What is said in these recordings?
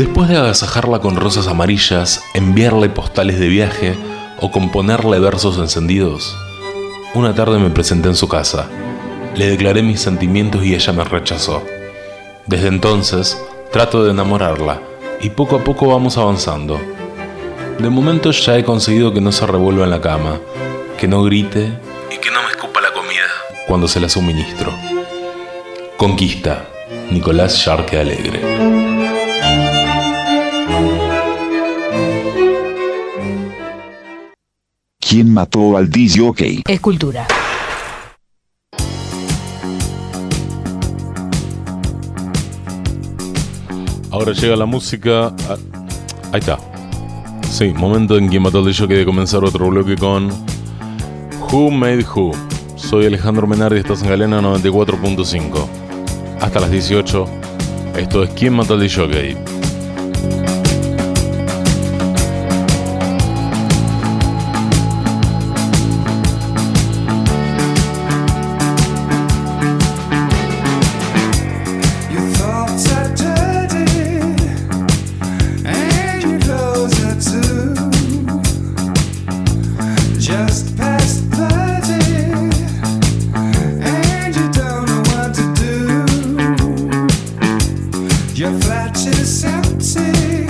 Después de agasajarla con rosas amarillas, enviarle postales de viaje o componerle versos encendidos, una tarde me presenté en su casa. Le declaré mis sentimientos y ella me rechazó. Desde entonces, trato de enamorarla y poco a poco vamos avanzando. De momento ya he conseguido que no se revuelva en la cama, que no grite y que no me escupa la comida cuando se la suministro. Conquista, Nicolás Sharque Alegre. ¿Quién mató al DJ? Escultura. Ahora llega la música. ah, Ahí está. Sí, momento en que mató al DJ de comenzar otro bloque con Who Made Who. Soy Alejandro Menardi, estás en Galena 94.5. Hasta las 18. Esto es ¿Quién mató al DJ? Flat is empty,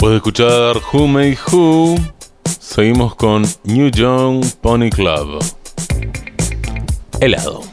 Después de escuchar Who Made Who, seguimos con New Young Pony Club. Helado.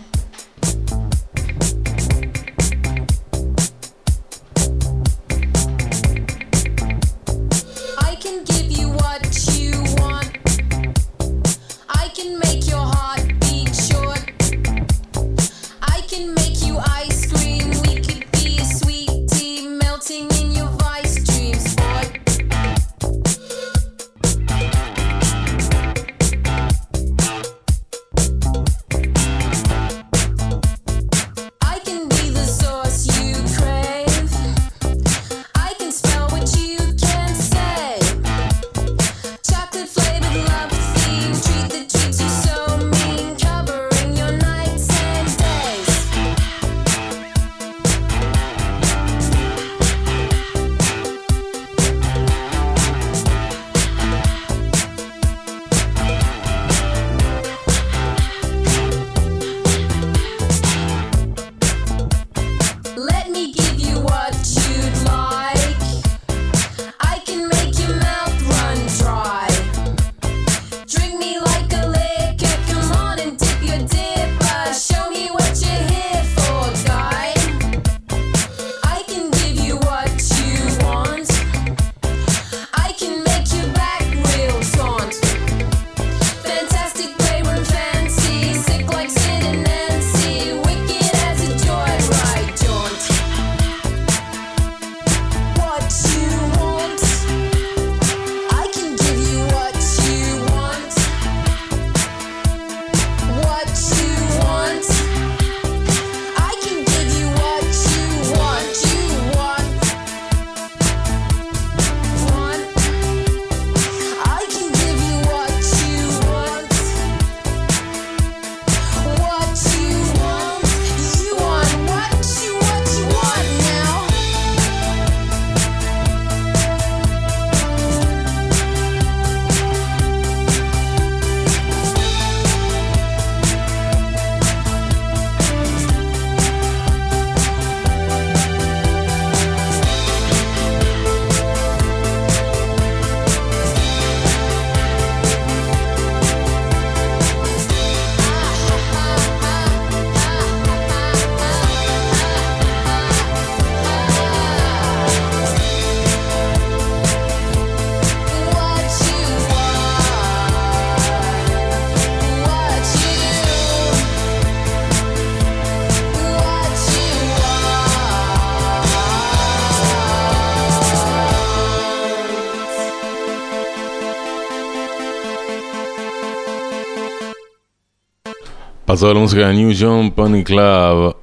Pasó la música de New John Pony Club.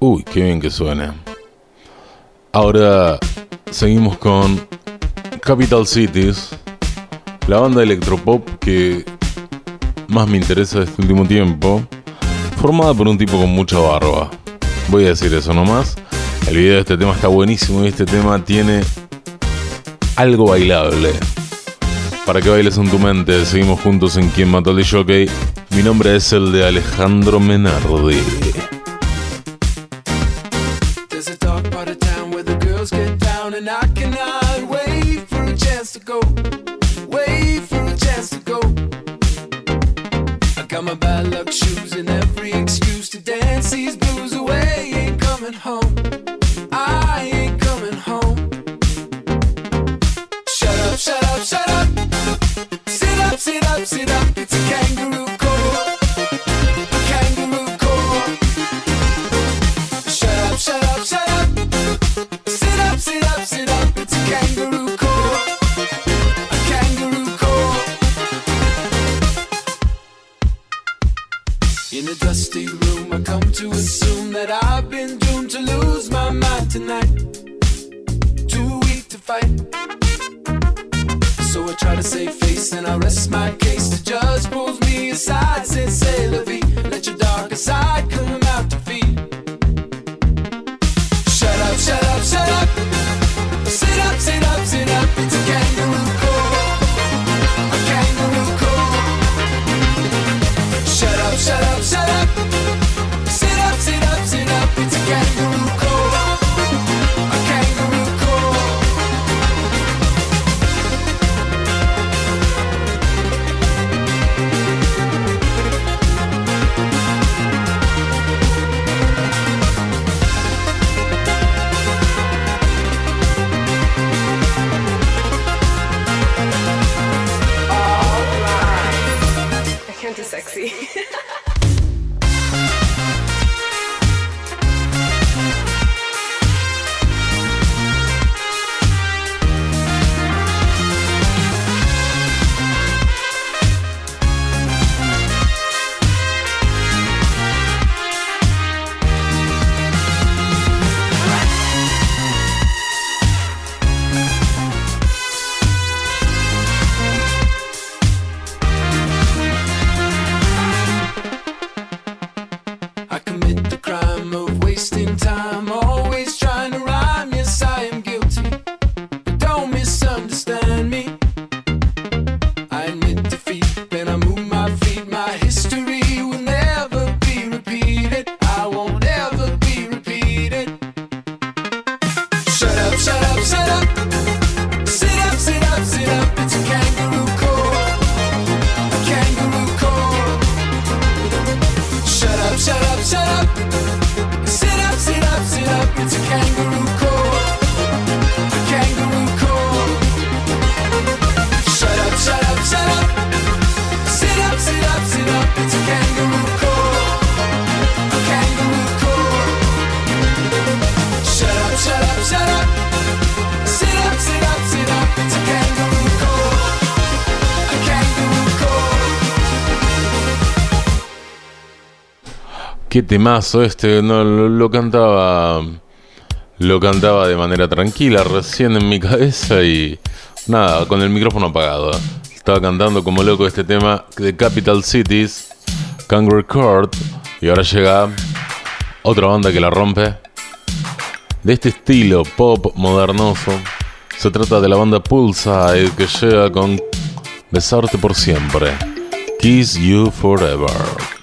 Uy, qué bien que suena. Ahora seguimos con Capital Cities, la banda electropop que más me interesa este último tiempo, formada por un tipo con mucha barba. Voy a decir eso nomás. El video de este tema está buenísimo y este tema tiene algo bailable. Para que bailes en tu mente, seguimos juntos en Quien Mató al Jockey. Mi nombre es el de Alejandro Menardi. Qué temazo este, no lo, cantaba lo cantaba de manera tranquila recién en mi cabeza y nada, con el micrófono apagado. Estaba cantando como loco este tema de Capital Cities, Kangaroo Court y ahora llega otra banda que la rompe. De este estilo pop modernoso, se trata de la banda Pulsar que llega con Besarte por siempre. Kiss You Forever.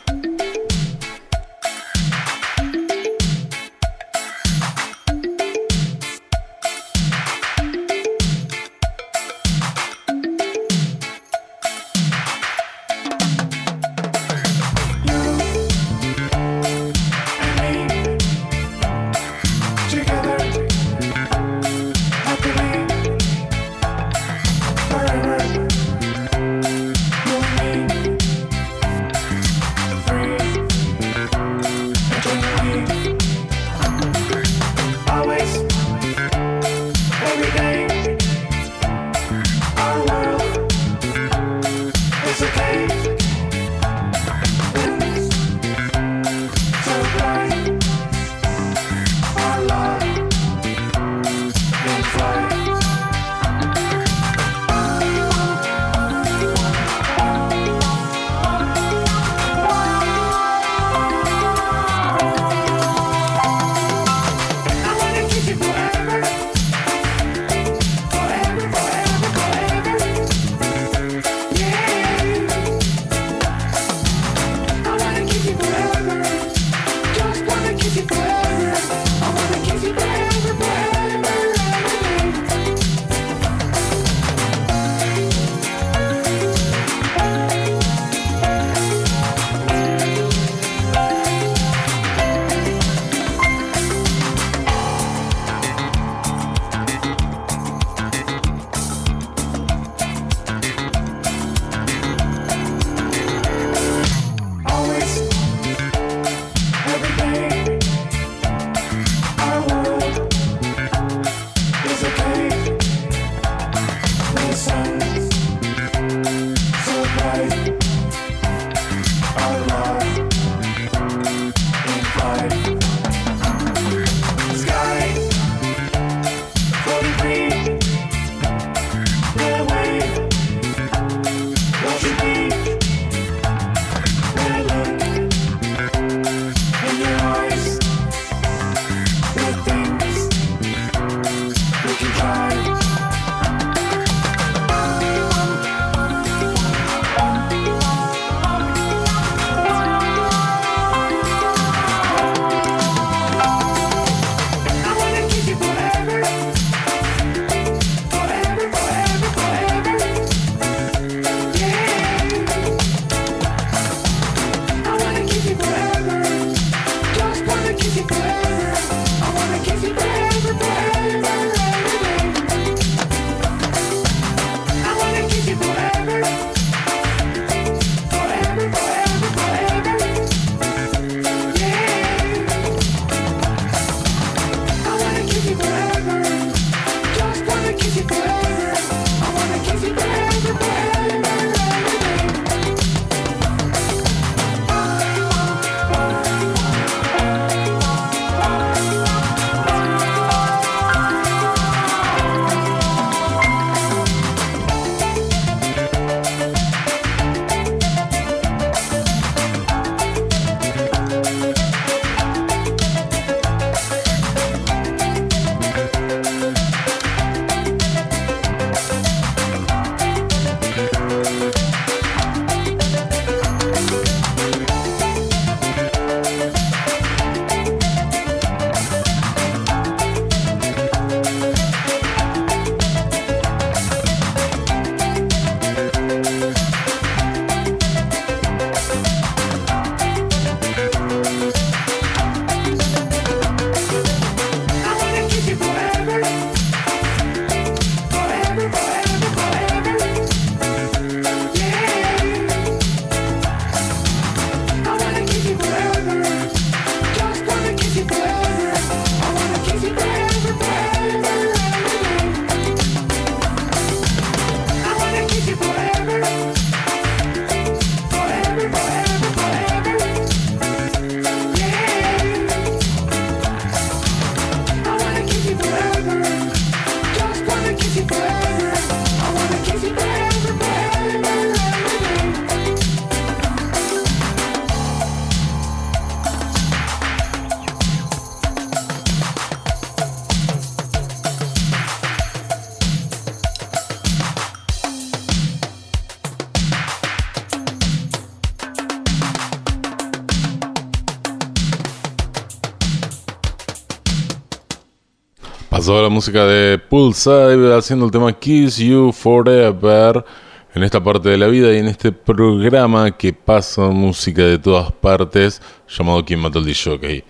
Pasó la música de Pulsar haciendo el tema Kiss You Forever en esta parte de la vida y en este programa que pasa música de todas partes llamado ¿Quién mató al DJ?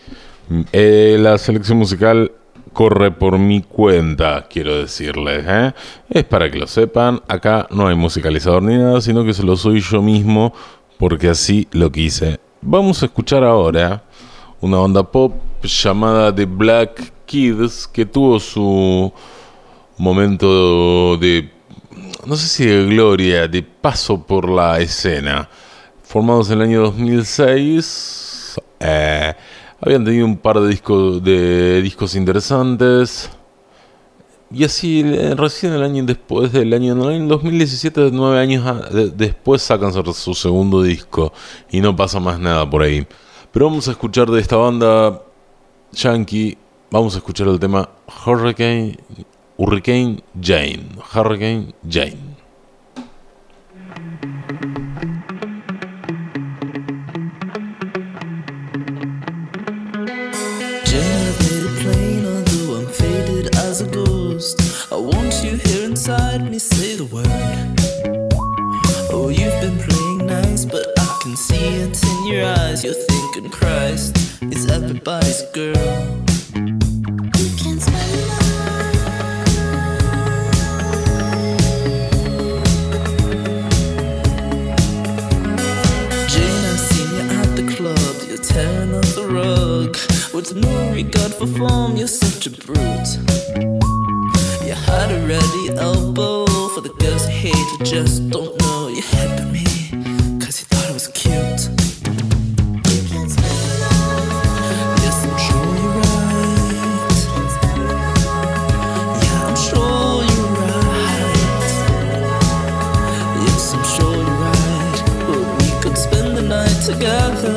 Eh, la selección musical corre por mi cuenta, quiero decirles. ¿eh? Es para que lo sepan, acá no hay musicalizador ni nada, sino que se lo soy yo mismo porque así lo quise. Vamos a escuchar ahora una banda pop llamada The Black Kids que tuvo su momento de, no sé si de gloria, de paso por la escena. Formados en el año 2006, eh, habían tenido un par de discos, de discos interesantes. Y así, eh, recién el año después del año, en el 2017, nueve años después sacan su segundo disco y no pasa más nada por ahí. Pero vamos a escuchar de esta banda yankee, vamos a escuchar el tema Hurricane, Hurricane Jane, Hurricane Jane. Together.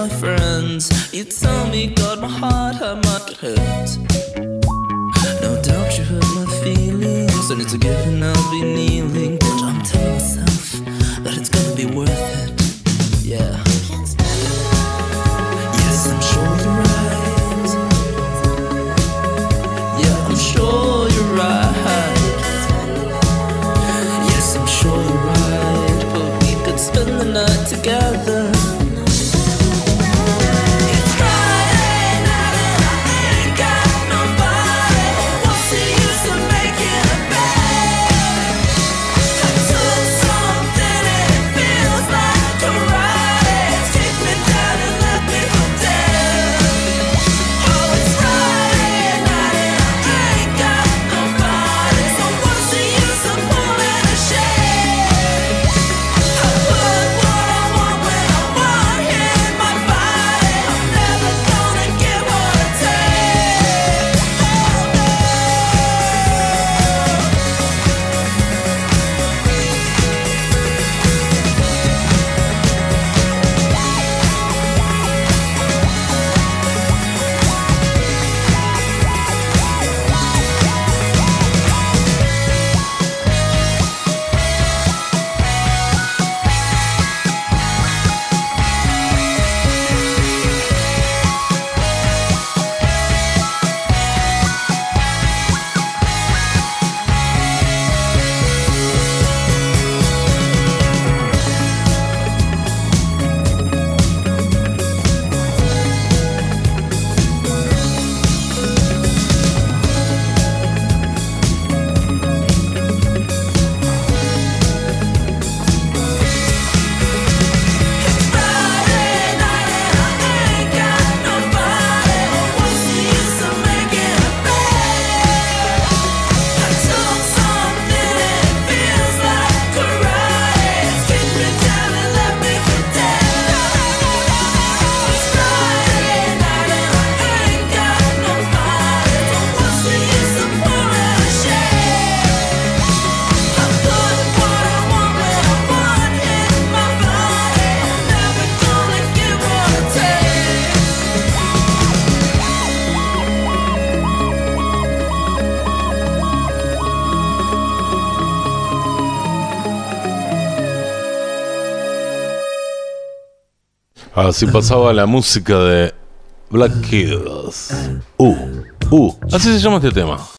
My friends. You tell me, God, my heart, how much it hurt. No doubt you hurt my feelings, and it's a given I'll be kneeling. Así pasaba la música de Black Keys. Uh, uh, así se llama este tema.